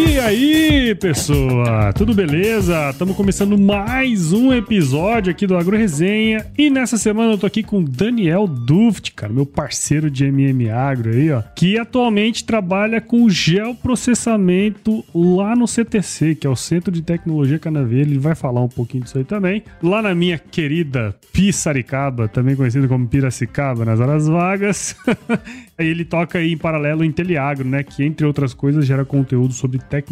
you. E aí, pessoa? Tudo beleza? Estamos começando mais um episódio aqui do Agro Resenha. E nessa semana eu tô aqui com Daniel Duft, cara, meu parceiro de MM Agro aí, ó, que atualmente trabalha com geoprocessamento lá no CTC, que é o Centro de Tecnologia Canaveira. Ele vai falar um pouquinho disso aí também. Lá na minha querida Pissaricaba, também conhecido como Piracicaba, nas horas vagas. Aí ele toca aí em paralelo em Teleagro, né? Que entre outras coisas gera conteúdo sobre tecnologia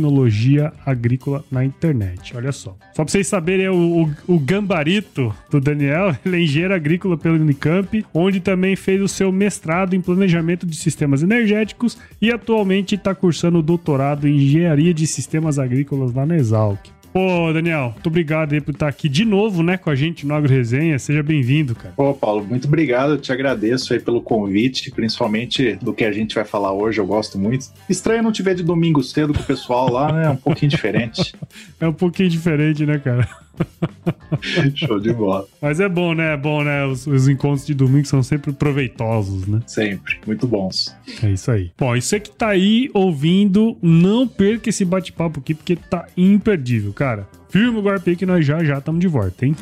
agrícola na internet. Olha só. Só pra vocês saberem, é o, o, o gambarito do Daniel, ele é engenheiro agrícola pelo Unicamp, onde também fez o seu mestrado em planejamento de sistemas energéticos e atualmente está cursando o doutorado em engenharia de sistemas agrícolas lá na Exalc. Pô, Daniel, muito obrigado aí por estar aqui de novo, né, com a gente no Agro Resenha. Seja bem-vindo, cara. Pô, Paulo, muito obrigado. Eu te agradeço aí pelo convite, principalmente do que a gente vai falar hoje. Eu gosto muito. Estranho não te ver de domingo cedo com o pessoal lá, né? É um pouquinho diferente. é um pouquinho diferente, né, cara? Show de bola. Mas é bom, né? É bom, né? Os, os, encontros de domingo são sempre proveitosos, né? Sempre. Muito bons. É isso aí. Bom, e você que tá aí ouvindo, não perca esse bate-papo aqui, porque tá imperdível, cara. Firma o golpe que nós já já estamos de volta, hein?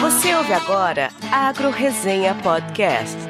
Você ouve agora Agro Resenha Podcast.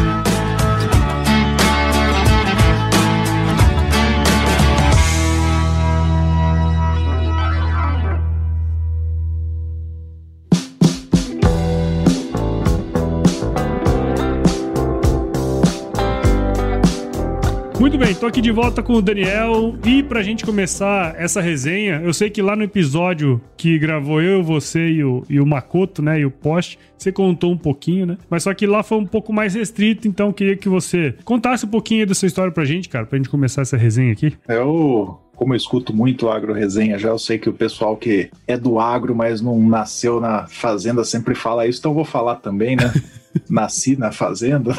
Muito bem, tô aqui de volta com o Daniel e pra gente começar essa resenha, eu sei que lá no episódio que gravou eu, você e o, e o Makoto, né, e o Post, você contou um pouquinho, né? Mas só que lá foi um pouco mais restrito, então eu queria que você contasse um pouquinho dessa história pra gente, cara, pra gente começar essa resenha aqui. Eu como eu escuto muito agro resenha já, eu sei que o pessoal que é do agro, mas não nasceu na fazenda, sempre fala isso, então eu vou falar também, né? Nasci na fazenda.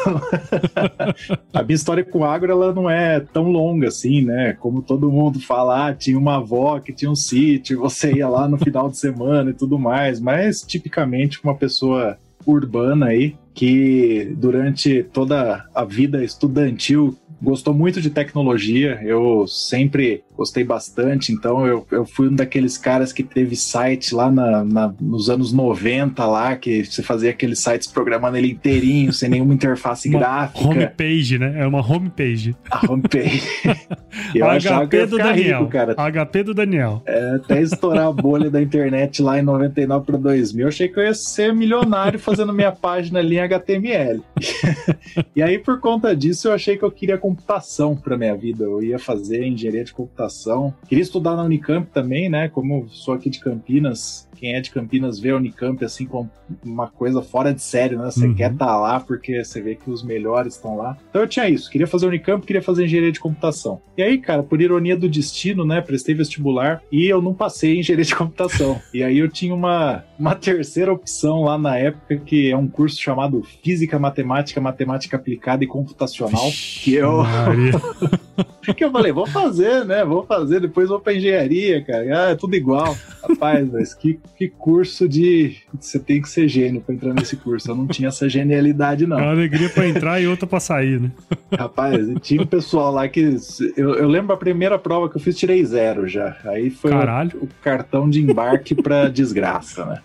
a minha história com agro ela não é tão longa assim, né? Como todo mundo fala, ah, tinha uma avó que tinha um sítio, você ia lá no final de semana e tudo mais, mas tipicamente uma pessoa urbana aí que durante toda a vida estudantil gostou muito de tecnologia, eu sempre gostei bastante, então eu, eu fui um daqueles caras que teve site lá na, na, nos anos 90 lá, que você fazia aqueles sites programando ele inteirinho, sem nenhuma interface uma gráfica. Homepage, né? É uma homepage. A homepage. eu HP do Daniel. Rico, cara. HP do Daniel. É, até estourar a bolha da internet lá em 99 para 2000, eu achei que eu ia ser milionário fazendo minha página ali em HTML. e aí, por conta disso, eu achei que eu queria computação para minha vida. Eu ia fazer engenharia de computação. Queria estudar na Unicamp também, né? Como sou aqui de Campinas, quem é de Campinas vê a Unicamp assim como uma coisa fora de série, né? Você uhum. quer estar tá lá porque você vê que os melhores estão lá. Então eu tinha isso, queria fazer Unicamp, queria fazer engenharia de computação. E aí, cara, por ironia do destino, né, prestei vestibular e eu não passei em engenharia de computação. e aí eu tinha uma, uma terceira opção lá na época que é um curso chamado Física, Matemática, Matemática Aplicada e Computacional, que eu que eu falei, vou fazer, né? Vou fazer, depois vou para engenharia, cara. Ah, é tudo igual. Rapaz, mas que que curso de. Você tem que ser gênio pra entrar nesse curso. Eu não tinha essa genialidade, não. É uma alegria pra entrar e outra pra sair, né? Rapaz, tinha um pessoal lá que. Eu, eu, lembro a primeira prova que eu fiz, tirei zero já. Aí foi o, o, cartão de embarque pra desgraça, né?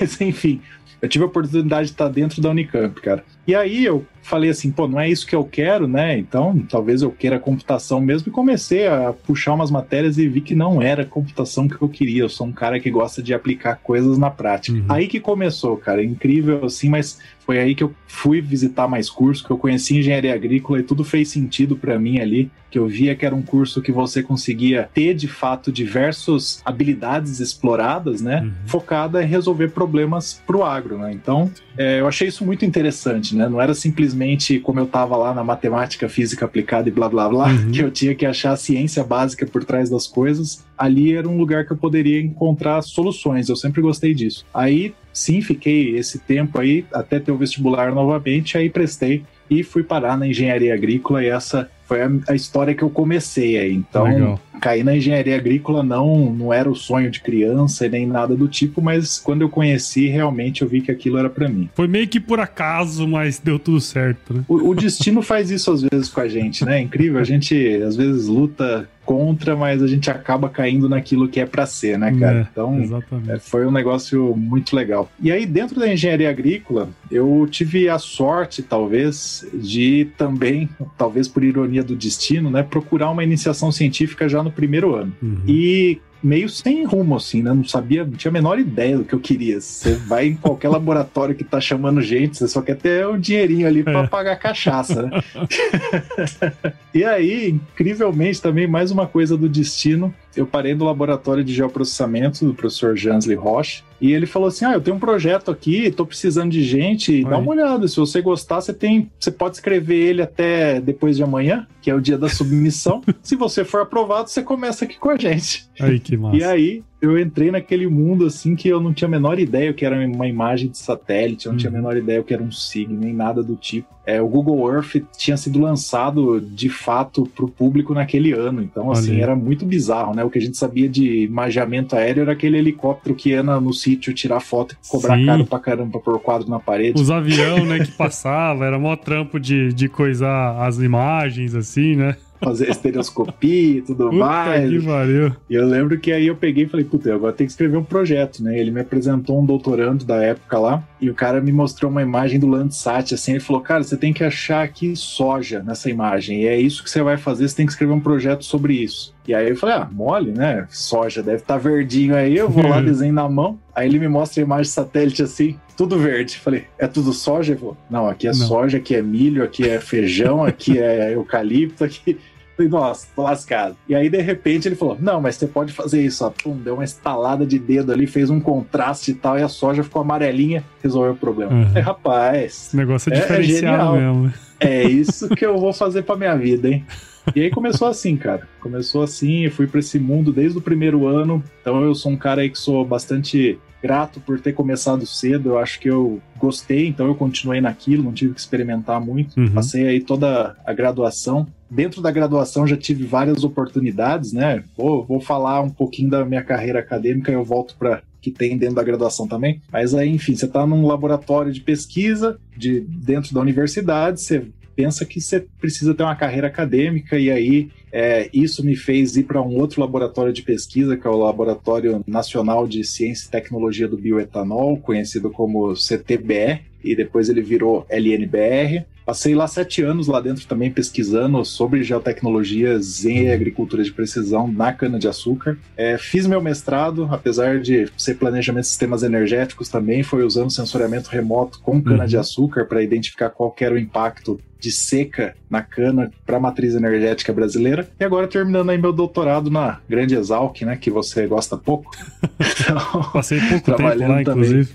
Mas enfim, eu tive a oportunidade de estar dentro da Unicamp, cara. E aí eu falei assim, pô, não é isso que eu quero, né? Então talvez eu queira computação mesmo. E comecei a puxar umas matérias e vi que não era computação que eu queria. Eu sou um cara que gosta de aplicar coisas na prática. Uhum. Aí que começou, cara. Incrível assim, mas foi aí que eu fui visitar mais cursos, que eu conheci engenharia agrícola e tudo fez sentido para mim ali, que eu via que era um curso que você conseguia ter de fato diversas habilidades exploradas, né, uhum. focada em resolver problemas pro agro, né. Então, é, eu achei isso muito interessante, né. Não era simplesmente como eu tava lá na matemática, física aplicada e blá blá blá, uhum. que eu tinha que achar a ciência básica por trás das coisas. Ali era um lugar que eu poderia encontrar soluções. Eu sempre gostei disso. Aí sim, fiquei esse tempo aí até ter o vestibular novamente, aí prestei e fui parar na engenharia agrícola e essa foi a, a história que eu comecei aí. Então, Legal. cair na engenharia agrícola não, não era o sonho de criança e nem nada do tipo, mas quando eu conheci, realmente eu vi que aquilo era para mim. Foi meio que por acaso, mas deu tudo certo, né? O, o destino faz isso às vezes com a gente, né? É incrível, a gente às vezes luta contra, mas a gente acaba caindo naquilo que é para ser, né, cara? É, então, é, foi um negócio muito legal. E aí, dentro da engenharia agrícola, eu tive a sorte, talvez, de também, talvez por ironia do destino, né, procurar uma iniciação científica já no primeiro ano. Uhum. E meio sem rumo, assim, né? Não sabia, não tinha a menor ideia do que eu queria. Você vai em qualquer laboratório que tá chamando gente, você só quer ter um dinheirinho ali para é. pagar cachaça, né? e aí, incrivelmente, também mais uma coisa do destino eu parei no laboratório de geoprocessamento do professor Jansley Roche e ele falou assim: Ah, eu tenho um projeto aqui, estou precisando de gente, dá uma olhada. Se você gostar, você tem. Você pode escrever ele até depois de amanhã, que é o dia da submissão. Se você for aprovado, você começa aqui com a gente. Aí, que massa. E aí, eu entrei naquele mundo assim que eu não tinha a menor ideia o que era uma imagem de satélite, eu não tinha a uhum. menor ideia o que era um signo, nem nada do tipo. É, o Google Earth tinha sido lançado de fato para o público naquele ano, então assim era muito bizarro, né? O que a gente sabia de imageamento aéreo era aquele helicóptero que ia no sítio tirar foto e cobrar Sim. caro pra caramba por quadro na parede. Os aviões, né, que passava, era mó trampo de, de coisar as imagens assim, né? Fazer estereoscopia e tudo puta mais. Que valeu. E eu lembro que aí eu peguei e falei, puta, agora tem que escrever um projeto, né? Ele me apresentou um doutorando da época lá, e o cara me mostrou uma imagem do Landsat, assim, ele falou, cara, você tem que achar aqui soja nessa imagem, e é isso que você vai fazer, você tem que escrever um projeto sobre isso. E aí eu falei, ah, mole, né? Soja deve estar tá verdinho aí, eu vou lá, desenho na mão. Aí ele me mostra a imagem satélite assim, tudo verde. Falei, é tudo soja? Ele falou, não, aqui é não. soja, aqui é milho, aqui é feijão, aqui é eucalipto, aqui. Falei, nossa, tô lascado. E aí, de repente, ele falou: Não, mas você pode fazer isso, ó. Pum, deu uma estalada de dedo ali, fez um contraste e tal, e a soja ficou amarelinha, resolveu o problema. Uhum. É, rapaz. O negócio é, é diferenciado é mesmo. É isso que eu vou fazer pra minha vida, hein? E aí começou assim, cara. Começou assim, eu fui para esse mundo desde o primeiro ano. Então eu sou um cara aí que sou bastante grato por ter começado cedo. Eu acho que eu gostei, então eu continuei naquilo, não tive que experimentar muito. Uhum. Passei aí toda a graduação. Dentro da graduação já tive várias oportunidades, né? Vou, vou falar um pouquinho da minha carreira acadêmica e eu volto para que tem dentro da graduação também. Mas aí, enfim, você está num laboratório de pesquisa de dentro da universidade, você pensa que você precisa ter uma carreira acadêmica e aí é, isso me fez ir para um outro laboratório de pesquisa, que é o Laboratório Nacional de Ciência e Tecnologia do Bioetanol, conhecido como CTBE, e depois ele virou LNBR. Passei lá sete anos lá dentro também pesquisando sobre geotecnologias em agricultura de precisão na cana-de-açúcar. É, fiz meu mestrado, apesar de ser planejamento de sistemas energéticos também, foi usando sensoriamento remoto com cana-de-açúcar para identificar qual era o impacto de seca na cana para a matriz energética brasileira. E agora terminando aí meu doutorado na Grande Exalc, né, que você gosta pouco. Então, Passei pouco trabalhando tempo lá, também. inclusive.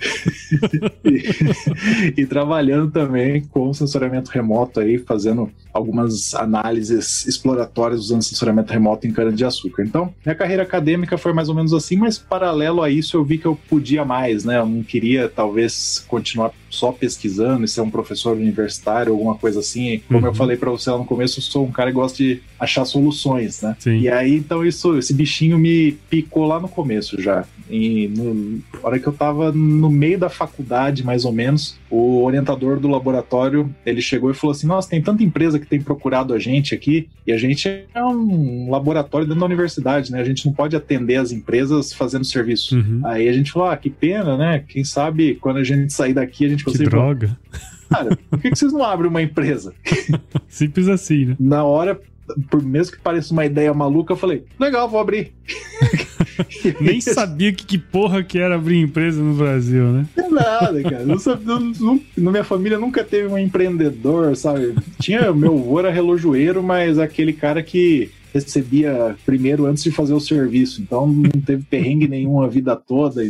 e, e trabalhando também com sensoriamento remoto aí, fazendo algumas análises exploratórias usando sensoriamento remoto em cana-de-açúcar. Então, minha carreira acadêmica foi mais ou menos assim, mas paralelo a isso eu vi que eu podia mais, né? Eu não queria, talvez, continuar só pesquisando e ser um professor universitário, alguma coisa assim. Como uhum. eu falei para você lá no começo, eu sou um cara que gosta de achar soluções, né? Sim. E aí, então, isso, esse bichinho me picou lá no começo já. E no, na hora que eu tava no meio da faculdade, mais ou menos, o orientador do laboratório, ele chegou e falou assim, nossa, tem tanta empresa que tem procurado a gente aqui, e a gente é um laboratório dentro da universidade, né? A gente não pode atender as empresas fazendo serviço. Uhum. Aí a gente falou, ah, que pena, né? Quem sabe quando a gente sair daqui a gente consegue... Que droga! Cara, por que, que vocês não abrem uma empresa? Simples assim, né? Na hora, por mesmo que pareça uma ideia maluca, eu falei, legal, vou abrir. Nem sabia que, que porra que era abrir empresa no Brasil, né? É nada, cara. Não sabia, não, na minha família nunca teve um empreendedor, sabe? Tinha, meu avô era relojoeiro, mas aquele cara que recebia primeiro antes de fazer o serviço. Então não teve perrengue nenhum a vida toda.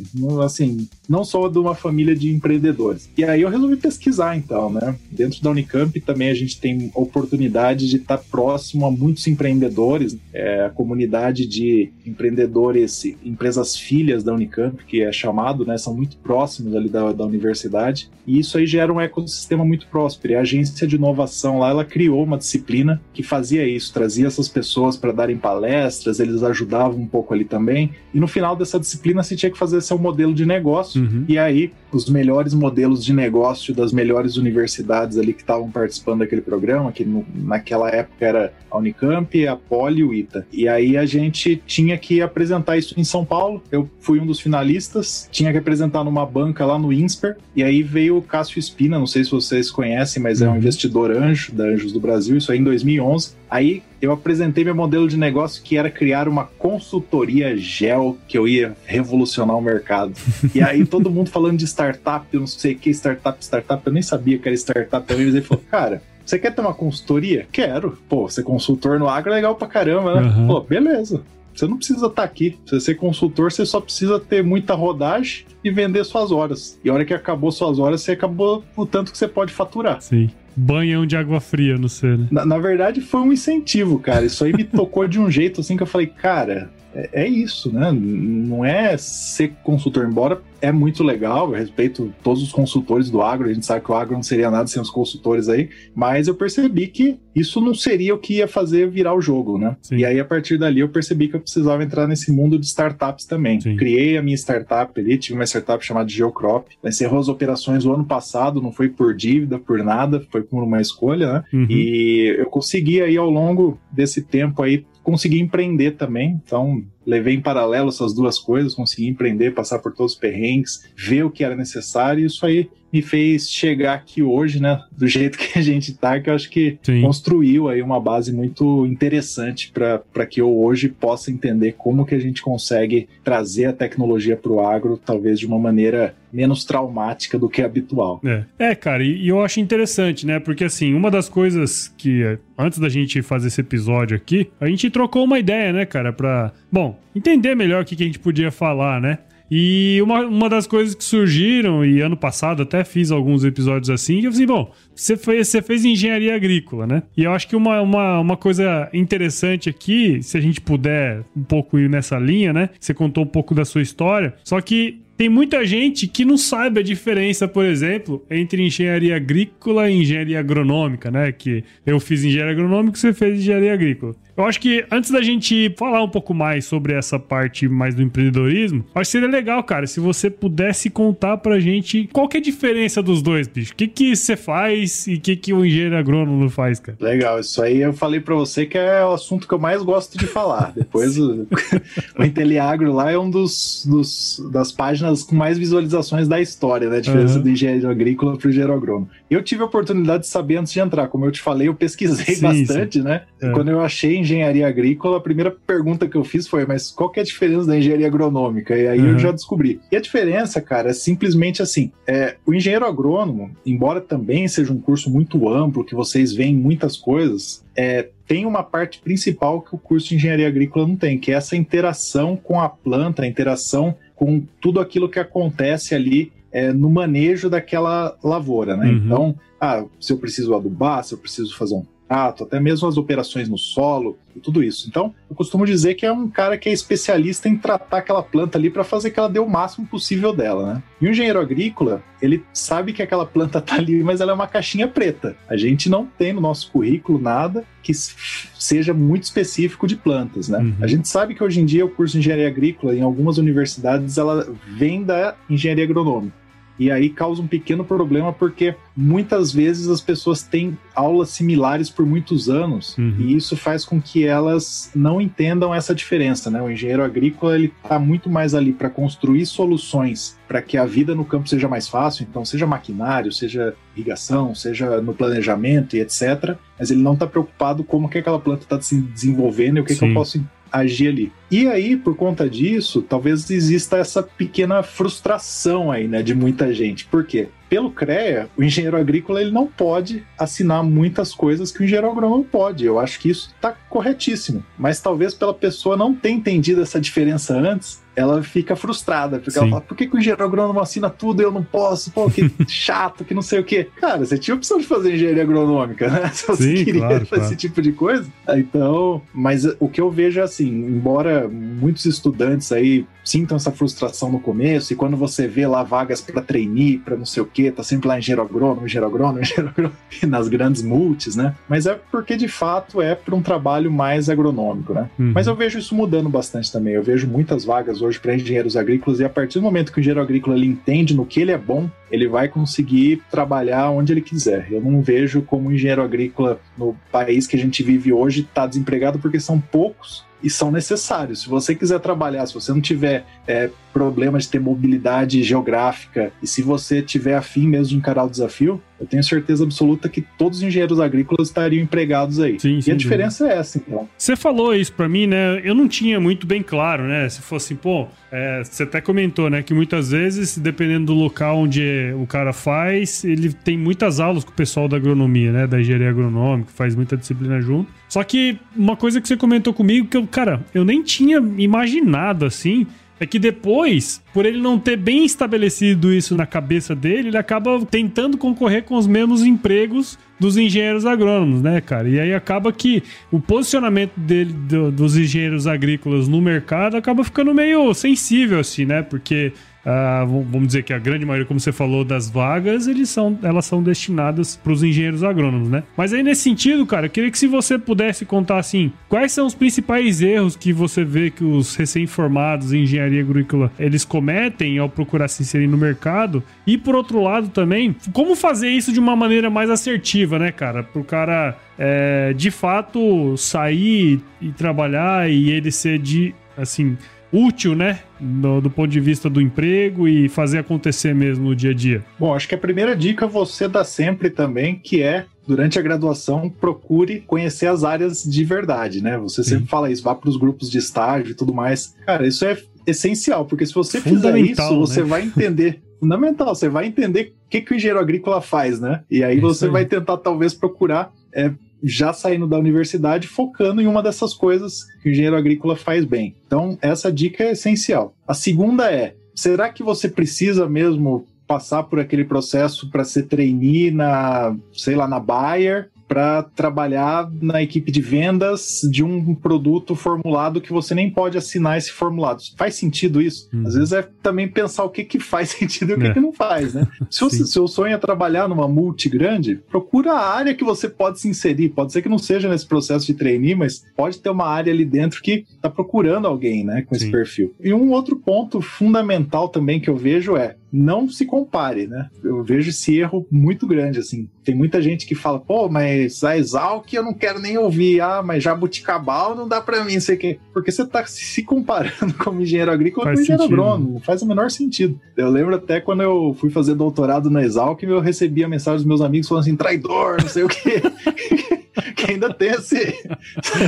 Assim, não sou de uma família de empreendedores. E aí eu resolvi pesquisar, então, né? Dentro da Unicamp também a gente tem oportunidade de estar próximo a muitos empreendedores, é, a comunidade de empreendedores, empresas filhas da Unicamp, que é chamado, né? São muito próximos ali da, da universidade. E isso aí gera um ecossistema muito próspero. E a agência de inovação lá, ela criou uma disciplina que fazia isso, trazia essas pessoas para darem palestras, eles ajudavam um pouco ali também. E no final dessa disciplina, você tinha que fazer seu modelo de negócio Uhum. E aí, os melhores modelos de negócio das melhores universidades ali que estavam participando daquele programa, que no, naquela época era a Unicamp, a Poli e o ITA. E aí a gente tinha que apresentar isso em São Paulo. Eu fui um dos finalistas, tinha que apresentar numa banca lá no INSPER. E aí veio o Cássio Espina, não sei se vocês conhecem, mas é um uhum. investidor anjo da Anjos do Brasil, isso aí em 2011. Aí eu apresentei meu modelo de negócio que era criar uma consultoria gel que eu ia revolucionar o mercado. E aí todo mundo falando de startup, eu não sei o que, startup, startup, eu nem sabia que era startup também, mas ele falou, cara, você quer ter uma consultoria? Quero. Pô, ser consultor no agro é legal pra caramba, né? Uhum. Pô, beleza. Você não precisa estar tá aqui. Você ser consultor, você só precisa ter muita rodagem e vender suas horas. E a hora que acabou suas horas, você acabou o tanto que você pode faturar. Sim banhão de água fria no ser, né? Na, na, verdade, foi um incentivo, cara. Isso aí me tocou de um jeito assim que eu falei, cara, é, é isso, né? Não é ser consultor, embora é muito legal, eu respeito todos os consultores do agro, a gente sabe que o agro não seria nada sem os consultores aí, mas eu percebi que isso não seria o que ia fazer virar o jogo, né? Sim. E aí, a partir dali, eu percebi que eu precisava entrar nesse mundo de startups também. Sim. Criei a minha startup ali, tive uma startup chamada Geocrop, encerrou as operações o ano passado, não foi por dívida, por nada, foi por uma escolha, né? Uhum. E eu consegui aí, ao longo desse tempo aí, consegui empreender também, então levei em paralelo essas duas coisas, consegui empreender, passar por todos os perrengues, ver o que era necessário, e isso aí me fez chegar aqui hoje, né, do jeito que a gente tá, que eu acho que Sim. construiu aí uma base muito interessante para que eu hoje possa entender como que a gente consegue trazer a tecnologia para o agro, talvez de uma maneira menos traumática do que habitual. É, é cara, e, e eu acho interessante, né, porque assim, uma das coisas que antes da gente fazer esse episódio aqui, a gente trocou uma ideia, né, cara, para, bom, entender melhor o que, que a gente podia falar, né? E uma, uma das coisas que surgiram, e ano passado até fiz alguns episódios assim, eu falei, bom, você fez, você fez engenharia agrícola, né? E eu acho que uma, uma, uma coisa interessante aqui, se a gente puder um pouco ir nessa linha, né? Você contou um pouco da sua história, só que tem muita gente que não sabe a diferença, por exemplo, entre engenharia agrícola e engenharia agronômica, né? Que eu fiz engenharia agronômica, você fez engenharia agrícola. Eu acho que antes da gente falar um pouco mais sobre essa parte mais do empreendedorismo, acho que seria legal, cara, se você pudesse contar pra gente qual que é a diferença dos dois, bicho. O que que você faz e o que que o engenheiro agrônomo faz, cara? Legal, isso aí eu falei pra você que é o assunto que eu mais gosto de falar. Depois o, o Inteliagro lá é um dos, dos, das páginas com mais visualizações da história, né? A diferença uhum. do engenheiro agrícola pro engenheiro agrônomo. Eu tive a oportunidade de saber antes de entrar, como eu te falei, eu pesquisei sim, bastante, sim. né? É. Quando eu achei engenharia agrícola, a primeira pergunta que eu fiz foi: mas qual que é a diferença da engenharia agronômica? E aí uhum. eu já descobri. E a diferença, cara, é simplesmente assim: é, o engenheiro agrônomo, embora também seja um curso muito amplo, que vocês veem muitas coisas, é, tem uma parte principal que o curso de engenharia agrícola não tem, que é essa interação com a planta, a interação com tudo aquilo que acontece ali é, no manejo daquela lavoura, né? Uhum. Então, ah, se eu preciso adubar, se eu preciso fazer um até mesmo as operações no solo e tudo isso. Então, eu costumo dizer que é um cara que é especialista em tratar aquela planta ali para fazer que ela dê o máximo possível dela, né? E o engenheiro agrícola, ele sabe que aquela planta tá ali, mas ela é uma caixinha preta. A gente não tem no nosso currículo nada que seja muito específico de plantas, né? Uhum. A gente sabe que hoje em dia o curso de engenharia agrícola em algumas universidades ela vem da engenharia agronômica. E aí causa um pequeno problema porque muitas vezes as pessoas têm aulas similares por muitos anos uhum. e isso faz com que elas não entendam essa diferença, né? O engenheiro agrícola ele está muito mais ali para construir soluções para que a vida no campo seja mais fácil, então seja maquinário, seja irrigação, seja no planejamento e etc. Mas ele não está preocupado como que aquela planta está se desenvolvendo e o que, que eu posso agir ali. E aí, por conta disso, talvez exista essa pequena frustração aí, né, de muita gente. Por quê? Pelo CREA, o engenheiro agrícola ele não pode assinar muitas coisas que o engenheiro agrônomo pode. Eu acho que isso está corretíssimo. Mas talvez pela pessoa não ter entendido essa diferença antes, ela fica frustrada, porque Sim. ela fala, por que, que o engenheiro agrônomo assina tudo e eu não posso? Pô, que chato, que não sei o quê. Cara, você tinha opção de fazer engenharia agronômica, né? Se você Sim, queria claro, fazer claro. esse tipo de coisa. Então, mas o que eu vejo é assim, embora muitos estudantes aí sintam essa frustração no começo, e quando você vê lá vagas para trainee, para não sei o quê, tá sempre lá engenheiro agrônomo, engenheiro agrônomo, engenheiro agrônomo, nas grandes multis, né? Mas é porque de fato é para um trabalho mais agronômico, né? Uhum. Mas eu vejo isso mudando bastante também. Eu vejo muitas vagas hoje para engenheiros agrícolas, e a partir do momento que o engenheiro agrícola ele entende no que ele é bom, ele vai conseguir trabalhar onde ele quiser. Eu não vejo como engenheiro agrícola no país que a gente vive hoje está desempregado porque são poucos e são necessários. Se você quiser trabalhar, se você não tiver é, problema de ter mobilidade geográfica e se você tiver afim mesmo de encarar o desafio, eu tenho certeza absoluta que todos os engenheiros agrícolas estariam empregados aí. Sim, e a diferença é essa, então. Você falou isso para mim, né? Eu não tinha muito bem claro, né? Se fosse, pô, é, você até comentou, né? Que muitas vezes, dependendo do local onde o cara faz, ele tem muitas aulas com o pessoal da agronomia, né? Da engenharia agronômica, faz muita disciplina junto. Só que uma coisa que você comentou comigo, que eu, cara, eu nem tinha imaginado assim é que depois, por ele não ter bem estabelecido isso na cabeça dele, ele acaba tentando concorrer com os mesmos empregos dos engenheiros agrônomos, né, cara? E aí acaba que o posicionamento dele, do, dos engenheiros agrícolas no mercado acaba ficando meio sensível, assim, né? Porque Uh, vamos dizer que a grande maioria, como você falou, das vagas, eles são, elas são destinadas para os engenheiros agrônomos, né? Mas aí nesse sentido, cara, eu queria que se você pudesse contar assim, quais são os principais erros que você vê que os recém-formados em engenharia agrícola eles cometem ao procurar se inserir no mercado e por outro lado também, como fazer isso de uma maneira mais assertiva, né, cara? Para o cara é, de fato sair e trabalhar e ele ser de assim útil, né? Do, do, ponto de vista do emprego e fazer acontecer mesmo no dia a dia? Bom, acho que a primeira dica você dá sempre também, que é durante a graduação, procure conhecer as áreas de verdade, né? Você Sim. sempre fala isso, vá para os grupos de estágio e tudo mais. Cara, isso é essencial, porque se você fizer isso, você né? vai entender. Fundamental, você vai entender o que, que o engenheiro agrícola faz, né? E aí é você aí. vai tentar, talvez, procurar é, já saindo da universidade, focando em uma dessas coisas que o engenheiro agrícola faz bem. Então, essa dica é essencial. A segunda é: será que você precisa mesmo passar por aquele processo para ser trainee na, sei lá, na Bayer? Para trabalhar na equipe de vendas de um produto formulado que você nem pode assinar esse formulado. Faz sentido isso? Hum. Às vezes é também pensar o que, que faz sentido e o que, é. que não faz, né? Se o seu sonho é trabalhar numa multi grande, procura a área que você pode se inserir. Pode ser que não seja nesse processo de trainee, mas pode ter uma área ali dentro que está procurando alguém, né, com Sim. esse perfil. E um outro ponto fundamental também que eu vejo é não se compare, né? Eu vejo esse erro muito grande, assim. Tem muita gente que fala, pô, mas a Exalc eu não quero nem ouvir. Ah, mas Jabuticabal não dá para mim, não sei o quê. Porque você tá se comparando como engenheiro agrícola com engenheiro agrônomo. Não faz o menor sentido. Eu lembro até quando eu fui fazer doutorado na Exalc, eu recebia mensagem dos meus amigos falando assim, traidor, não sei o quê. que ainda tem esse,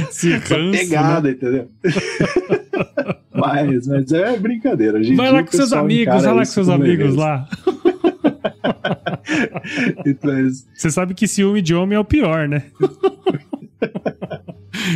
esse essa ranço, pegada, né? entendeu? mas, mas é brincadeira. Gente, vai lá com seus amigos, vai lá com seus amigos lá. então, Você sabe que ciúme de homem é o pior, né?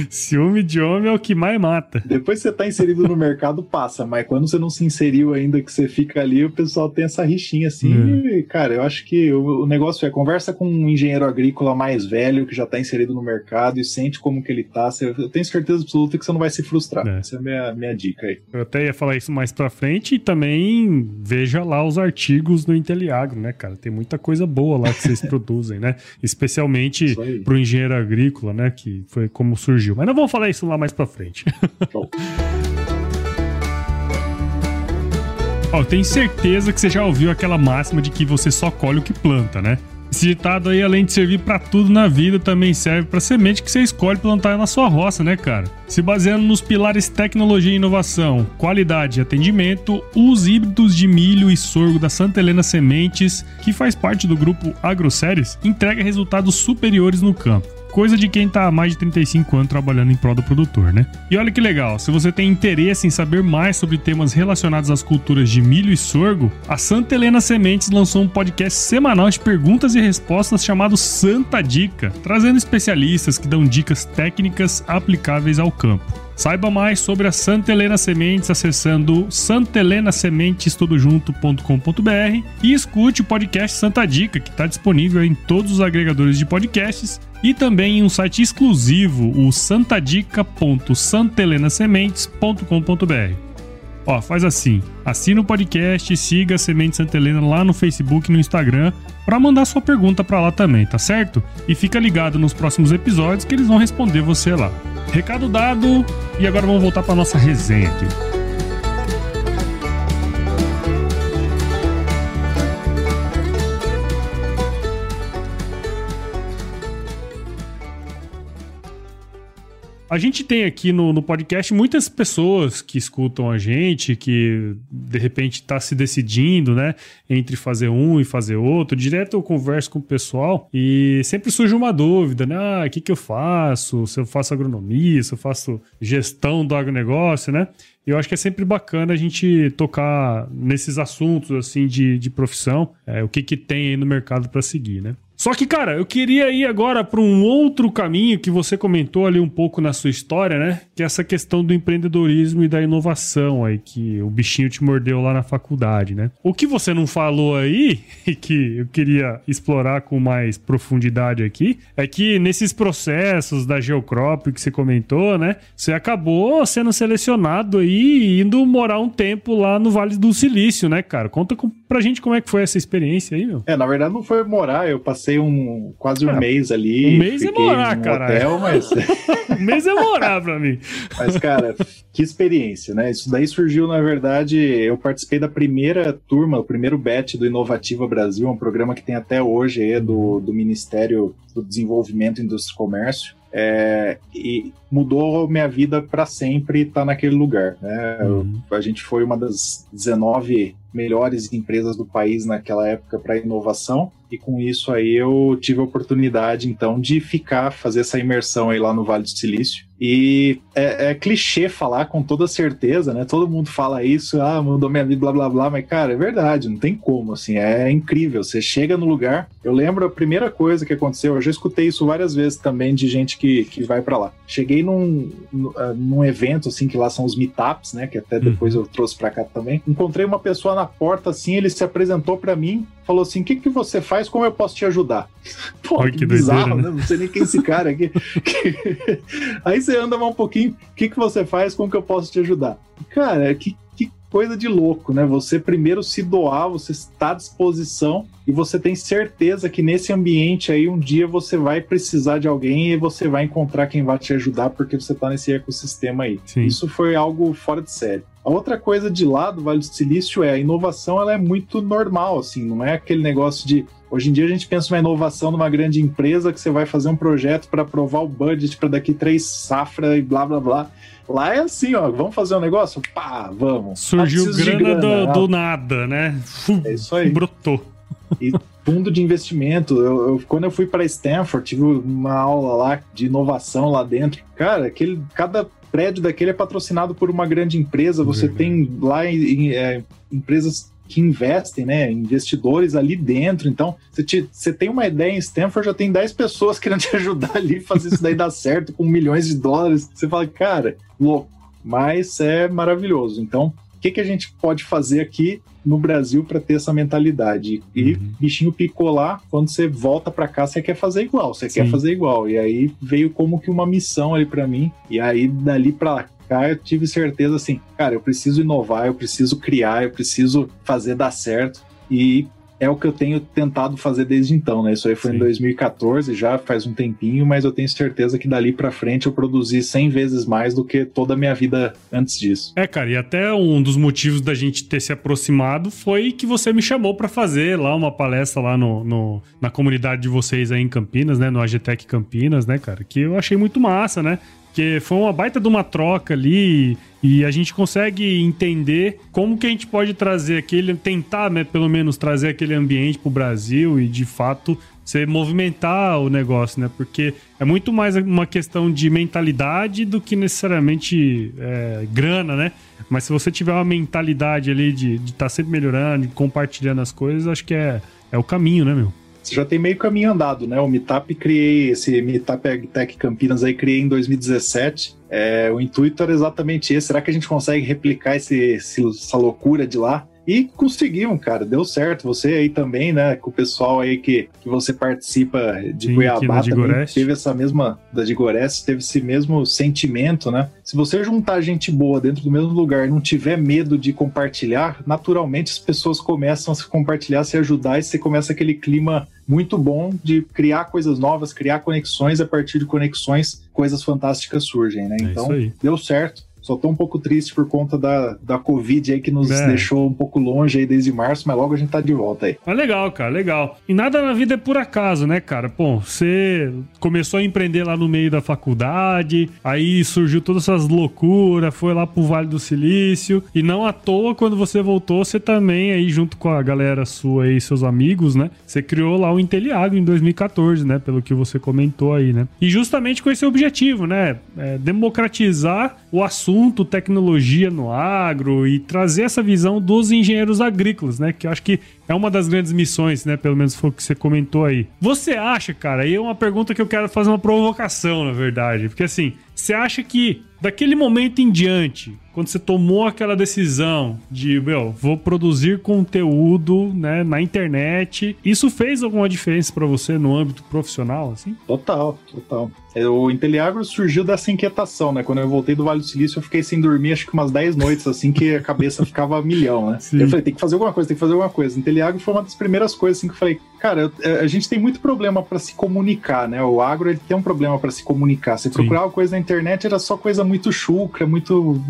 Ciúme de homem é o que mais mata. Depois que você tá inserido no mercado, passa, mas quando você não se inseriu ainda, que você fica ali, o pessoal tem essa rixinha assim. Hum. E, cara, eu acho que o, negócio é conversa com um engenheiro agrícola mais velho que já tá inserido no mercado e sente como que ele tá. Você, eu tenho certeza absoluta que você não vai se frustrar. É. Essa é a minha, minha dica aí. Eu até ia falar isso mais pra frente e também veja lá os artigos do Inteliagro, né, cara? Tem muita coisa boa lá que vocês produzem, né? Especialmente pro engenheiro agrícola, né? Que foi como surgiu. Mas não vamos falar isso lá mais pra frente. Ó, eu tenho certeza que você já ouviu aquela máxima de que você só colhe o que planta, né? Esse ditado aí, além de servir para tudo na vida, também serve para semente que você escolhe plantar na sua roça, né, cara? Se baseando nos pilares tecnologia e inovação, qualidade e atendimento, os híbridos de milho e sorgo da Santa Helena Sementes, que faz parte do grupo AgroSéries, entrega resultados superiores no campo. Coisa de quem tá há mais de 35 anos trabalhando em prol do produtor, né? E olha que legal, se você tem interesse em saber mais sobre temas relacionados às culturas de milho e sorgo, a Santa Helena Sementes lançou um podcast semanal de perguntas e respostas chamado Santa Dica, trazendo especialistas que dão dicas técnicas aplicáveis ao campo. Saiba mais sobre a Santa Helena Sementes acessando santelenasementestudojunto.com.br e escute o podcast Santa Dica, que está disponível em todos os agregadores de podcasts e também em um site exclusivo, o santadica.santelenasementes.com.br. Ó, faz assim, assina o podcast, siga a Semente Santa Helena lá no Facebook e no Instagram para mandar sua pergunta para lá também, tá certo? E fica ligado nos próximos episódios que eles vão responder você lá. Recado dado, e agora vamos voltar para nossa resenha aqui. A gente tem aqui no, no, podcast muitas pessoas que escutam a gente, que de repente está se decidindo, né, entre fazer um e fazer outro. Direto eu converso com o pessoal e sempre surge uma dúvida, né? Ah, o que, que eu faço? Se eu faço agronomia, se eu faço gestão do agronegócio, né? Eu acho que é sempre bacana a gente tocar nesses assuntos assim de, de profissão, é, o que, que tem aí no mercado para seguir, né? Só que, cara, eu queria ir agora para um outro caminho que você comentou ali um pouco na sua história, né? Que é essa questão do empreendedorismo e da inovação aí, que o bichinho te mordeu lá na faculdade, né? O que você não falou aí, e que eu queria explorar com mais profundidade aqui, é que nesses processos da Geocrop que você comentou, né? Você acabou sendo selecionado aí e indo morar um tempo lá no Vale do Silício, né, cara? Conta com, pra gente como é que foi essa experiência aí, meu. É, na verdade não foi morar, eu passei passei um, quase um é, mês ali. Um mês é morar, cara. Hotel, mas... um mês é morar pra mim. Mas, cara, que experiência, né? Isso daí surgiu, na verdade, eu participei da primeira turma, o primeiro batch do Inovativa Brasil, um programa que tem até hoje aí, do, do Ministério do Desenvolvimento, Indústria e Comércio. É, e mudou minha vida para sempre estar tá naquele lugar. Né? Uhum. a gente foi uma das 19 melhores empresas do país naquela época para inovação e com isso aí eu tive a oportunidade então de ficar fazer essa imersão aí lá no Vale do Silício e é, é, clichê falar com toda certeza, né? Todo mundo fala isso, ah, mudou minha vida, blá blá blá, mas cara, é verdade, não tem como, assim, é incrível. Você chega no lugar, eu lembro a primeira coisa que aconteceu, eu já escutei isso várias vezes também de gente que, que vai para lá. Cheguei num, num evento, assim, que lá são os meetups, né? Que até depois uhum. eu trouxe para cá também. Encontrei uma pessoa na porta, assim, ele se apresentou para mim, falou assim: o que, que você faz? Como eu posso te ajudar? Pô, Ai, que, que bizarro, doideira, né? né? Não sei nem quem é esse cara aqui. Aí você anda mais um pouquinho, o que, que você faz? Como que eu posso te ajudar? Cara, que coisa de louco, né? Você primeiro se doar, você está à disposição e você tem certeza que nesse ambiente aí um dia você vai precisar de alguém e você vai encontrar quem vai te ajudar porque você está nesse ecossistema aí. Sim. Isso foi algo fora de série. A outra coisa de lá do Vale do Silício é a inovação, ela é muito normal, assim, não é aquele negócio de Hoje em dia a gente pensa uma inovação numa grande empresa que você vai fazer um projeto para aprovar o budget para daqui três safra e blá blá blá. Lá é assim, ó, vamos fazer um negócio? Pá, vamos. Surgiu grana, grana do, do, nada, né? É isso aí. Brotou. E fundo de investimento. Eu, eu, quando eu fui para Stanford, tive uma aula lá de inovação lá dentro. Cara, aquele, cada prédio daquele é patrocinado por uma grande empresa. Você tem lá em, em, é, empresas que investem, né? Investidores ali dentro. Então, você, te, você tem uma ideia em Stanford, já tem 10 pessoas querendo te ajudar ali, fazer isso daí dar certo com milhões de dólares. Você fala, cara, louco. Mas é maravilhoso. Então, o que, que a gente pode fazer aqui no Brasil para ter essa mentalidade? E uhum. bichinho picou lá, quando você volta para cá, você quer fazer igual, você Sim. quer fazer igual. E aí veio como que uma missão ali para mim. E aí dali para cá, eu tive certeza assim, cara, eu preciso inovar, eu preciso criar, eu preciso fazer dar certo. E é o que eu tenho tentado fazer desde então, né? Isso aí foi Sim. em 2014, já faz um tempinho, mas eu tenho certeza que dali para frente eu produzi 100 vezes mais do que toda a minha vida antes disso. É, cara, e até um dos motivos da gente ter se aproximado foi que você me chamou para fazer lá uma palestra lá no, no, na comunidade de vocês aí em Campinas, né? No Agtech Campinas, né, cara? Que eu achei muito massa, né? Porque foi uma baita de uma troca ali e a gente consegue entender como que a gente pode trazer aquele, tentar, né, pelo menos trazer aquele ambiente pro Brasil e de fato você movimentar o negócio, né? Porque é muito mais uma questão de mentalidade do que necessariamente é, grana, né? Mas se você tiver uma mentalidade ali de estar tá sempre melhorando, compartilhando as coisas, acho que é, é o caminho, né, meu? Você já tem meio caminho andado, né? O Meetup criei, esse Meetup AgTech Campinas aí criei em 2017. É, o intuito era exatamente esse. Será que a gente consegue replicar esse, essa loucura de lá? E conseguiam, cara, deu certo. Você aí também, né, com o pessoal aí que, que você participa de Sim, Cuiabá também teve essa mesma, da Digores, teve esse mesmo sentimento, né? Se você juntar gente boa dentro do mesmo lugar e não tiver medo de compartilhar, naturalmente as pessoas começam a se compartilhar, se ajudar e você começa aquele clima muito bom de criar coisas novas, criar conexões, a partir de conexões, coisas fantásticas surgem, né? É então, deu certo. Só tô um pouco triste por conta da, da Covid aí que nos é. deixou um pouco longe aí desde março, mas logo a gente tá de volta aí. Mas legal, cara, legal. E nada na vida é por acaso, né, cara? Pô, você começou a empreender lá no meio da faculdade, aí surgiu todas essas loucuras, foi lá pro Vale do Silício, e não à toa, quando você voltou, você também aí, junto com a galera sua aí, seus amigos, né? Você criou lá o Inteliago em 2014, né? Pelo que você comentou aí, né? E justamente com esse objetivo, né? É, democratizar o assunto assunto tecnologia no agro e trazer essa visão dos engenheiros agrícolas, né? Que eu acho que é uma das grandes missões, né? Pelo menos foi o que você comentou aí. Você acha, cara, aí é uma pergunta que eu quero fazer uma provocação, na verdade. Porque assim, você acha que daquele momento em diante, quando você tomou aquela decisão de, meu, vou produzir conteúdo, né, na internet, isso fez alguma diferença para você no âmbito profissional, assim? Total, total. É, o Inteliagro surgiu dessa inquietação, né? Quando eu voltei do Vale do Silício, eu fiquei sem dormir acho que umas 10 noites, assim, que a cabeça ficava a milhão, né? Sim. Eu falei, tem que fazer alguma coisa, tem que fazer alguma coisa. Inteliagro foi uma das primeiras coisas, assim, que eu falei, cara, é, a gente tem muito problema para se comunicar, né? O agro, ele tem um problema para se comunicar. Você procurava coisa na internet, era só coisa muito chucra, muito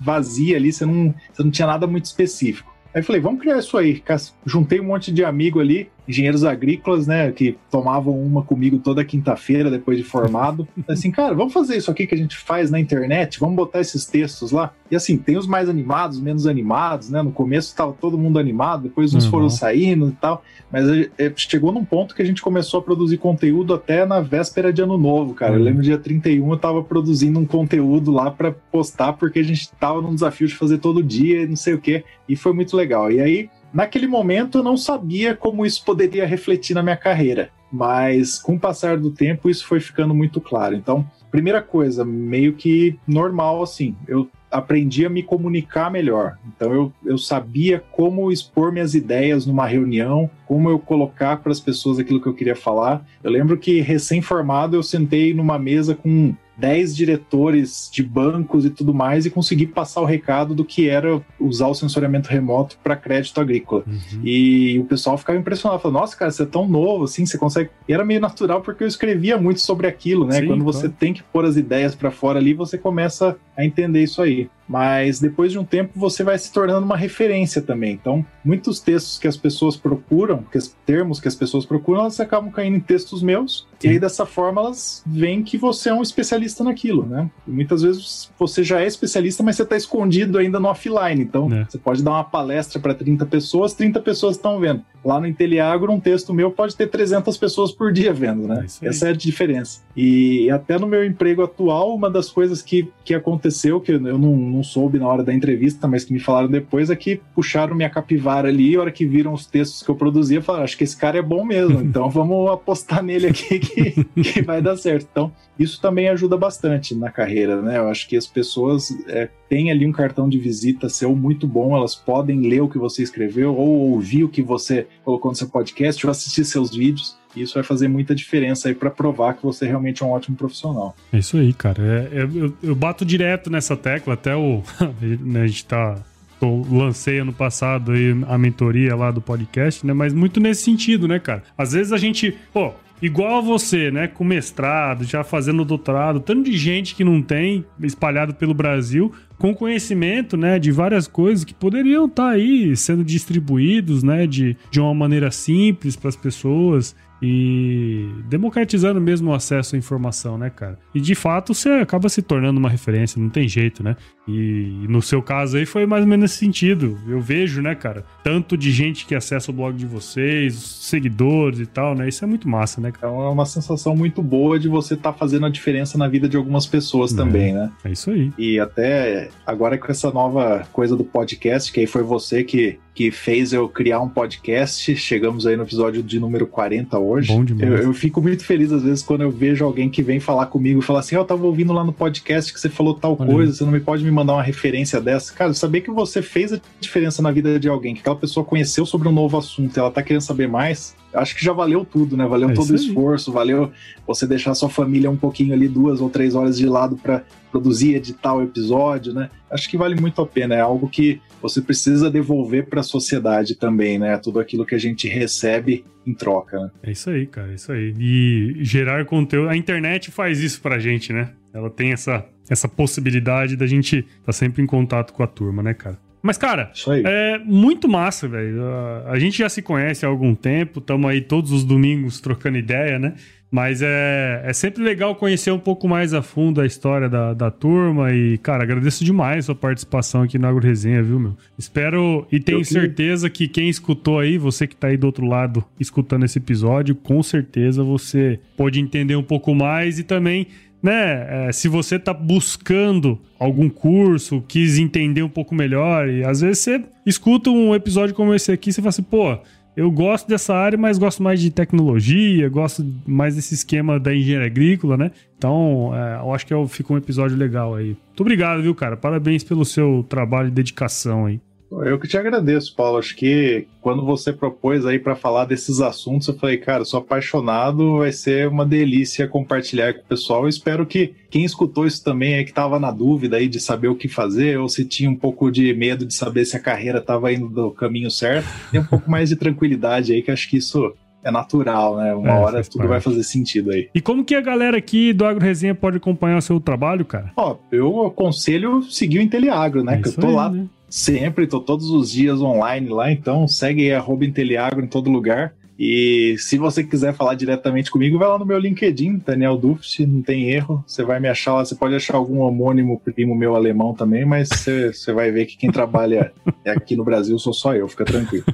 vazia ali, você não, você não tinha nada muito específico. Aí eu falei, vamos criar isso aí. Juntei um monte de amigo ali, engenheiros agrícolas, né, que tomavam uma comigo toda quinta-feira depois de formado. assim, cara, vamos fazer isso aqui que a gente faz na internet, vamos botar esses textos lá. E assim, tem os mais animados, menos animados, né? No começo estava todo mundo animado, depois uns uhum. foram saindo e tal. Mas é, chegou num ponto que a gente começou a produzir conteúdo até na véspera de ano novo, cara. Uhum. Eu lembro dia 31 eu tava produzindo um conteúdo lá para postar, porque a gente tava num desafio de fazer todo dia e não sei o quê. E foi muito legal. E aí Naquele momento eu não sabia como isso poderia refletir na minha carreira, mas com o passar do tempo isso foi ficando muito claro. Então, primeira coisa, meio que normal assim, eu aprendi a me comunicar melhor. Então eu, eu sabia como expor minhas ideias numa reunião, como eu colocar para as pessoas aquilo que eu queria falar. Eu lembro que recém-formado eu sentei numa mesa com 10 diretores de bancos e tudo mais e conseguir passar o recado do que era usar o sensoriamento remoto para crédito agrícola. Uhum. E o pessoal ficava impressionado, falando, nossa, cara, você é tão novo assim, você consegue. E era meio natural porque eu escrevia muito sobre aquilo, né? Sim, Quando você claro. tem que pôr as ideias para fora ali, você começa a entender isso aí mas depois de um tempo você vai se tornando uma referência também. Então, muitos textos que as pessoas procuram, que os termos que as pessoas procuram, elas acabam caindo em textos meus, Sim. e aí dessa forma elas veem que você é um especialista naquilo, né? E muitas vezes você já é especialista, mas você está escondido ainda no offline. Então, é. você pode dar uma palestra para 30 pessoas, 30 pessoas estão vendo. Lá no Inteliagro, um texto meu pode ter 300 pessoas por dia vendo, né? É Essa é a diferença. E até no meu emprego atual, uma das coisas que, que aconteceu, que eu não, não soube na hora da entrevista, mas que me falaram depois, é que puxaram minha capivara ali, e a hora que viram os textos que eu produzia, falaram, acho que esse cara é bom mesmo, então vamos apostar nele aqui que, que vai dar certo. Então, isso também ajuda bastante na carreira, né? Eu acho que as pessoas é, têm ali um cartão de visita seu muito bom, elas podem ler o que você escreveu, ou ouvir o que você colocou no seu podcast, ou assistir seus vídeos. Isso vai fazer muita diferença aí para provar que você realmente é um ótimo profissional. É isso aí, cara. É, é, eu, eu, bato direto nessa tecla, até o. né, a gente tá. Eu lancei ano passado aí a mentoria lá do podcast, né? Mas muito nesse sentido, né, cara? Às vezes a gente, pô, igual a você, né, com mestrado, já fazendo doutorado, tanto de gente que não tem espalhado pelo Brasil, com conhecimento, né, de várias coisas que poderiam estar tá aí sendo distribuídos, né, de, de uma maneira simples para as pessoas. E democratizando mesmo o acesso à informação, né, cara? E de fato você acaba se tornando uma referência, não tem jeito, né? E no seu caso aí foi mais ou menos nesse sentido. Eu vejo, né, cara, tanto de gente que acessa o blog de vocês, seguidores e tal, né? Isso é muito massa, né? Cara? É uma sensação muito boa de você estar tá fazendo a diferença na vida de algumas pessoas é, também, né? É isso aí. E até agora com essa nova coisa do podcast, que aí foi você que que fez eu criar um podcast. Chegamos aí no episódio de número 40 hoje. Bom demais. Eu, eu fico muito feliz às vezes quando eu vejo alguém que vem falar comigo e fala assim: oh, eu tava ouvindo lá no podcast que você falou tal Olha coisa, você não me pode me mandar uma referência dessa. Cara, saber que você fez a diferença na vida de alguém, que aquela pessoa conheceu sobre um novo assunto, ela tá querendo saber mais, acho que já valeu tudo, né? Valeu é todo o esforço, valeu você deixar sua família um pouquinho ali, duas ou três horas de lado para produzir, editar o episódio, né? Acho que vale muito a pena. É algo que você precisa devolver para a sociedade também, né? Tudo aquilo que a gente recebe em troca, né? É isso aí, cara, é isso aí. E gerar conteúdo. A internet faz isso pra gente, né? Ela tem essa, essa possibilidade da gente estar tá sempre em contato com a turma, né, cara? Mas, cara, é muito massa, velho. A gente já se conhece há algum tempo, estamos aí todos os domingos trocando ideia, né? Mas é, é sempre legal conhecer um pouco mais a fundo a história da, da turma. E, cara, agradeço demais a sua participação aqui no Agro Resenha, viu, meu? Espero e tenho certeza que quem escutou aí, você que tá aí do outro lado escutando esse episódio, com certeza você pode entender um pouco mais e também né, é, se você tá buscando algum curso, quis entender um pouco melhor, e às vezes você escuta um episódio como esse aqui você fala assim, pô, eu gosto dessa área, mas gosto mais de tecnologia, gosto mais desse esquema da engenharia agrícola, né? Então, é, eu acho que é fica um episódio legal aí. Muito obrigado, viu, cara? Parabéns pelo seu trabalho e dedicação aí. Eu que te agradeço, Paulo. Acho que quando você propôs aí para falar desses assuntos, eu falei, cara, eu sou apaixonado, vai ser uma delícia compartilhar com o pessoal. Eu espero que quem escutou isso também é que estava na dúvida aí de saber o que fazer, ou se tinha um pouco de medo de saber se a carreira estava indo do caminho certo, tem um pouco mais de tranquilidade aí, que acho que isso é natural, né? Uma é, hora tudo parte. vai fazer sentido aí. E como que a galera aqui do Agro Resenha pode acompanhar o seu trabalho, cara? Ó, eu aconselho seguir o Inteliagro, né? É que eu tô aí, lá né? Sempre, tô todos os dias online lá, então segue arroba Inteliagro em todo lugar. E se você quiser falar diretamente comigo, vai lá no meu LinkedIn, Daniel Duft, não tem erro. Você vai me achar lá, você pode achar algum homônimo primo meu alemão também, mas você, você vai ver que quem trabalha aqui no Brasil sou só eu, fica tranquilo.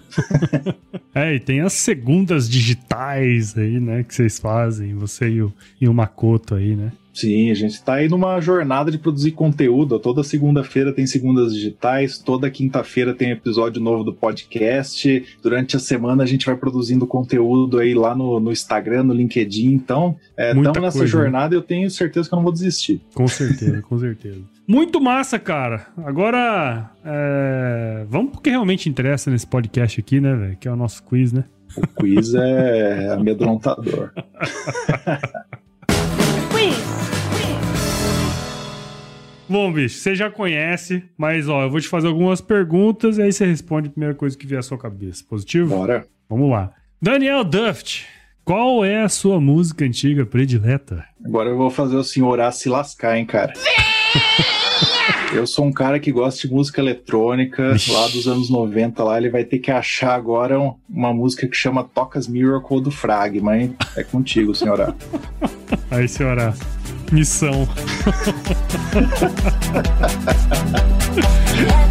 é, e tem as segundas digitais aí, né, que vocês fazem, você e o, e o Makoto aí, né? Sim, a gente está aí numa jornada de produzir conteúdo. Toda segunda-feira tem segundas digitais, toda quinta-feira tem episódio novo do podcast. Durante a semana a gente vai produzindo conteúdo aí lá no, no Instagram, no LinkedIn. Então, estamos é, nessa coisa, né? jornada e eu tenho certeza que eu não vou desistir. Com certeza, com certeza. Muito massa, cara. Agora, é... vamos pro que realmente interessa nesse podcast aqui, né, velho? Que é o nosso quiz, né? O quiz é amedrontador. Bom, bicho, você já conhece, mas ó, eu vou te fazer algumas perguntas e aí você responde a primeira coisa que vier à sua cabeça. Positivo? Bora. Vamos lá. Daniel Duft, qual é a sua música antiga predileta? Agora eu vou fazer o senhor orar se lascar, hein, cara. Eu sou um cara que gosta de música eletrônica lá dos anos 90 lá, ele vai ter que achar agora uma música que chama Tocas Miracle do Fragma, hein? É contigo, senhora. Aí, senhora. Missão.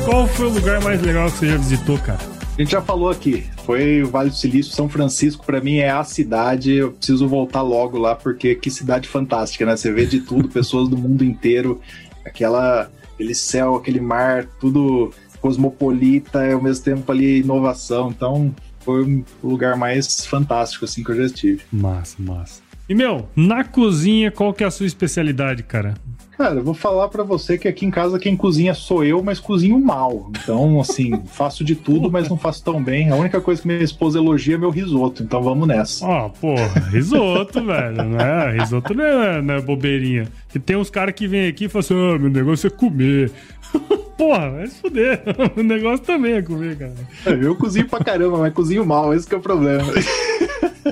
Qual foi o lugar mais legal que você já visitou, cara? A gente já falou aqui, foi o Vale do Silício, São Francisco, para mim é a cidade, eu preciso voltar logo lá, porque que cidade fantástica, né? Você vê de tudo, pessoas do mundo inteiro, aquela, aquele céu, aquele mar, tudo cosmopolita e ao mesmo tempo ali inovação, então foi o lugar mais fantástico assim que eu já estive. Massa, massa. E meu, na cozinha, qual que é a sua especialidade, cara? Cara, eu vou falar para você que aqui em casa quem cozinha sou eu, mas cozinho mal. Então, assim, faço de tudo, mas não faço tão bem. A única coisa que minha esposa elogia é meu risoto. Então vamos nessa. Ó, oh, pô, risoto, velho, né? Risoto não é, não é bobeirinha. E tem uns caras que vêm aqui e falam assim: ah, meu negócio é comer. Porra, vai se fuder. O negócio também é comer, cara. Eu cozinho pra caramba, mas cozinho mal, esse que é o problema.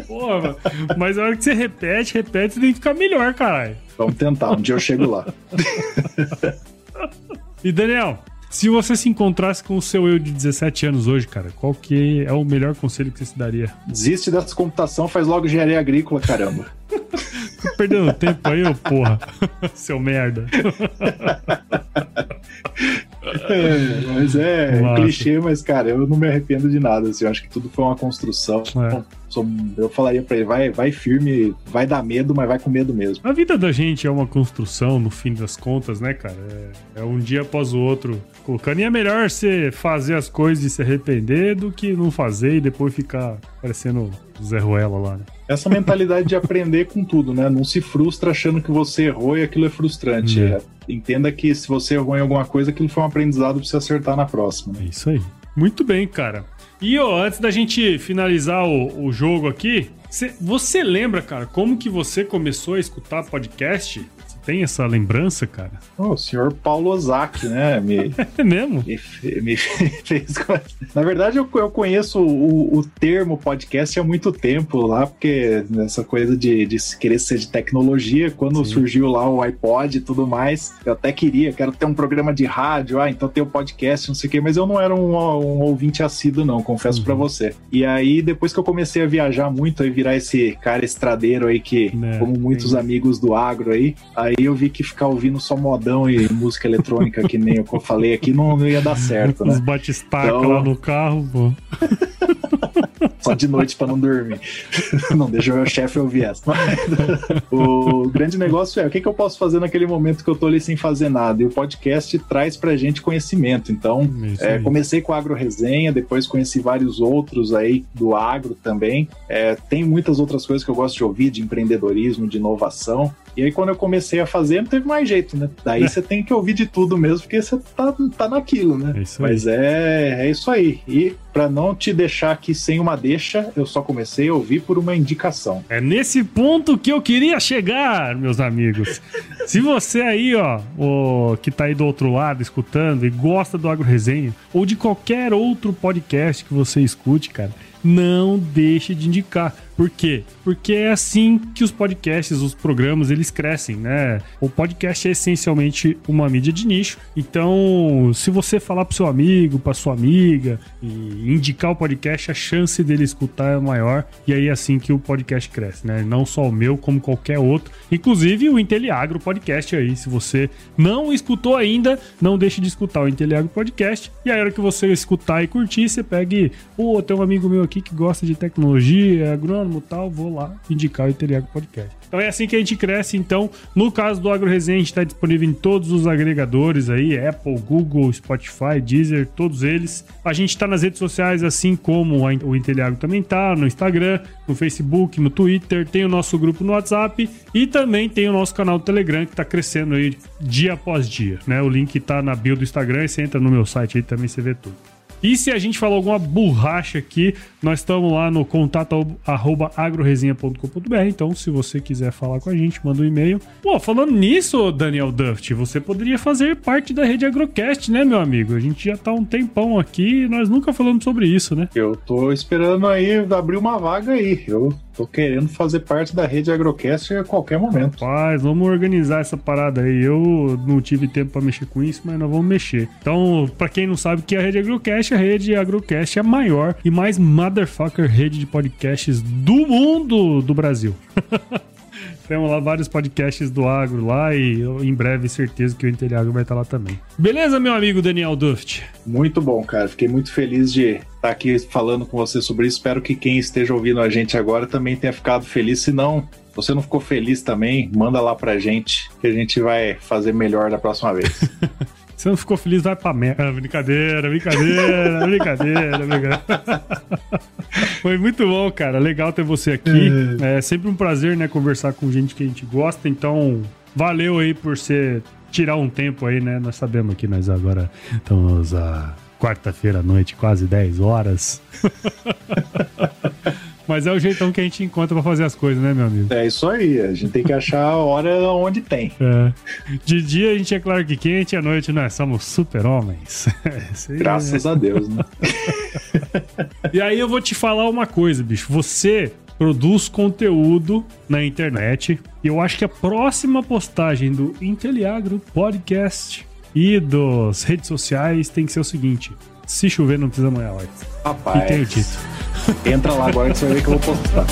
Porra, mas a hora que você repete, repete, você tem que ficar melhor, caralho. Vamos tentar, um dia eu chego lá. e Daniel, se você se encontrasse com o seu eu de 17 anos hoje, cara, qual que é o melhor conselho que você se daria? Desiste dessa computação, faz logo engenharia agrícola, caramba. Tô perdendo tempo aí, ô porra. Seu merda. É, mas é Nossa. clichê, mas, cara, eu não me arrependo de nada. Assim, eu acho que tudo foi uma construção. É. Eu falaria pra ele, vai, vai firme, vai dar medo, mas vai com medo mesmo. A vida da gente é uma construção, no fim das contas, né, cara? É, é um dia após o outro colocando. E é melhor você fazer as coisas e se arrepender do que não fazer e depois ficar parecendo Zé Ruela lá, né? Essa mentalidade de aprender com tudo, né? Não se frustra achando que você errou e aquilo é frustrante. É. Entenda que se você errou em alguma coisa, aquilo foi um aprendizado pra você acertar na próxima. Né? É isso aí. Muito bem, cara. E ó, antes da gente finalizar o, o jogo aqui, cê, você lembra, cara, como que você começou a escutar podcast? Tem essa lembrança, cara? Oh, o senhor Paulo Ozaki, né? Me, é mesmo? Me, me fez. Na verdade, eu, eu conheço o, o, termo podcast há muito tempo lá, porque nessa coisa de, de querer ser de tecnologia, quando Sim. surgiu lá o iPod e tudo mais, eu até queria, quero ter um programa de rádio, ah, então tem o um podcast, não sei o quê, mas eu não era um, um ouvinte assíduo, não, confesso uhum. para você. E aí, depois que eu comecei a viajar muito e virar esse cara estradeiro aí que, é, como muitos amigos do agro aí, aí eu vi que ficar ouvindo só modão e música eletrônica, que nem eu falei aqui, não, não ia dar certo, né? Os batistaca então... lá no carro, pô. Só de noite para não dormir. Não deixa o meu chefe ouvir essa. o grande negócio é o que, que eu posso fazer naquele momento que eu tô ali sem fazer nada. E o podcast traz pra gente conhecimento. Então, é, comecei com a Agro Resenha, depois conheci vários outros aí do agro também. É, tem muitas outras coisas que eu gosto de ouvir, de empreendedorismo, de inovação. E aí, quando eu comecei a fazer, não teve mais jeito, né? Daí é. você tem que ouvir de tudo mesmo, porque você tá, tá naquilo, né? É Mas é, é isso aí. E para não te deixar aqui sem uma deixa, eu só comecei a ouvir por uma indicação. É nesse ponto que eu queria chegar, meus amigos. Se você aí, ó, o, que tá aí do outro lado escutando e gosta do Agro Resenha, ou de qualquer outro podcast que você escute, cara, não deixe de indicar por quê? Porque é assim que os podcasts, os programas, eles crescem, né? O podcast é essencialmente uma mídia de nicho. Então, se você falar pro seu amigo, pra sua amiga e indicar o podcast, a chance dele escutar é maior. E aí é assim que o podcast cresce, né? Não só o meu, como qualquer outro. Inclusive o Inteliagro Podcast aí. Se você não escutou ainda, não deixe de escutar o Inteliagro Podcast. E aí, a hora que você escutar e curtir, você pegue, pô, tem um amigo meu aqui que gosta de tecnologia, é agrônomo tal, vou lá indicar o Inteliago Podcast. Então é assim que a gente cresce. Então, no caso do Agro Resenha, a gente está disponível em todos os agregadores aí: Apple, Google, Spotify, Deezer, todos eles. A gente está nas redes sociais, assim como o Inteliago também tá, no Instagram, no Facebook, no Twitter, tem o nosso grupo no WhatsApp e também tem o nosso canal do Telegram que está crescendo aí dia após dia. Né? O link está na bio do Instagram e você entra no meu site aí também você vê tudo. E se a gente falou alguma borracha aqui, nós estamos lá no contato arroba agroresenha.com.br. Então, se você quiser falar com a gente, manda um e-mail. Pô, falando nisso, Daniel Duft, você poderia fazer parte da rede Agrocast, né, meu amigo? A gente já tá um tempão aqui e nós nunca falamos sobre isso, né? Eu tô esperando aí abrir uma vaga aí. Eu tô querendo fazer parte da rede Agrocast a qualquer momento. Paz, vamos organizar essa parada aí. Eu não tive tempo para mexer com isso, mas nós vamos mexer. Então, para quem não sabe que é a rede Agrocast, a rede Agrocast é a maior e mais motherfucker rede de podcasts do mundo do Brasil. Temos lá vários podcasts do agro lá e em breve certeza que o Interagro vai estar lá também. Beleza, meu amigo Daniel Duft? Muito bom, cara. Fiquei muito feliz de estar aqui falando com você sobre isso. Espero que quem esteja ouvindo a gente agora também tenha ficado feliz. Se não, você não ficou feliz também, manda lá pra gente que a gente vai fazer melhor da próxima vez. Você não ficou feliz, vai pra merda. Ah, brincadeira, brincadeira, brincadeira, brincadeira. Foi muito bom, cara. Legal ter você aqui. É. é sempre um prazer, né, conversar com gente que a gente gosta. Então, valeu aí por você tirar um tempo aí, né? Nós sabemos que nós agora estamos a quarta-feira à noite, quase 10 horas. Mas é o jeitão que a gente encontra pra fazer as coisas, né, meu amigo? É isso aí. A gente tem que achar a hora onde tem. É. De dia a gente é claro que quente, à noite nós somos super-homens. Graças a Deus, né? e aí eu vou te falar uma coisa, bicho. Você produz conteúdo na internet. E eu acho que a próxima postagem do Inteliagro Podcast e das redes sociais tem que ser o seguinte: se chover, não precisa molhar óleo. Rapaz. E tenho dito. Entra lá agora que você vai ver que eu vou postar.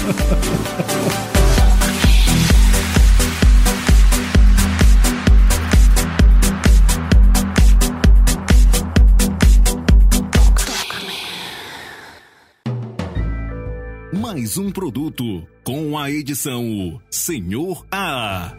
Mais um produto com a edição Senhor A.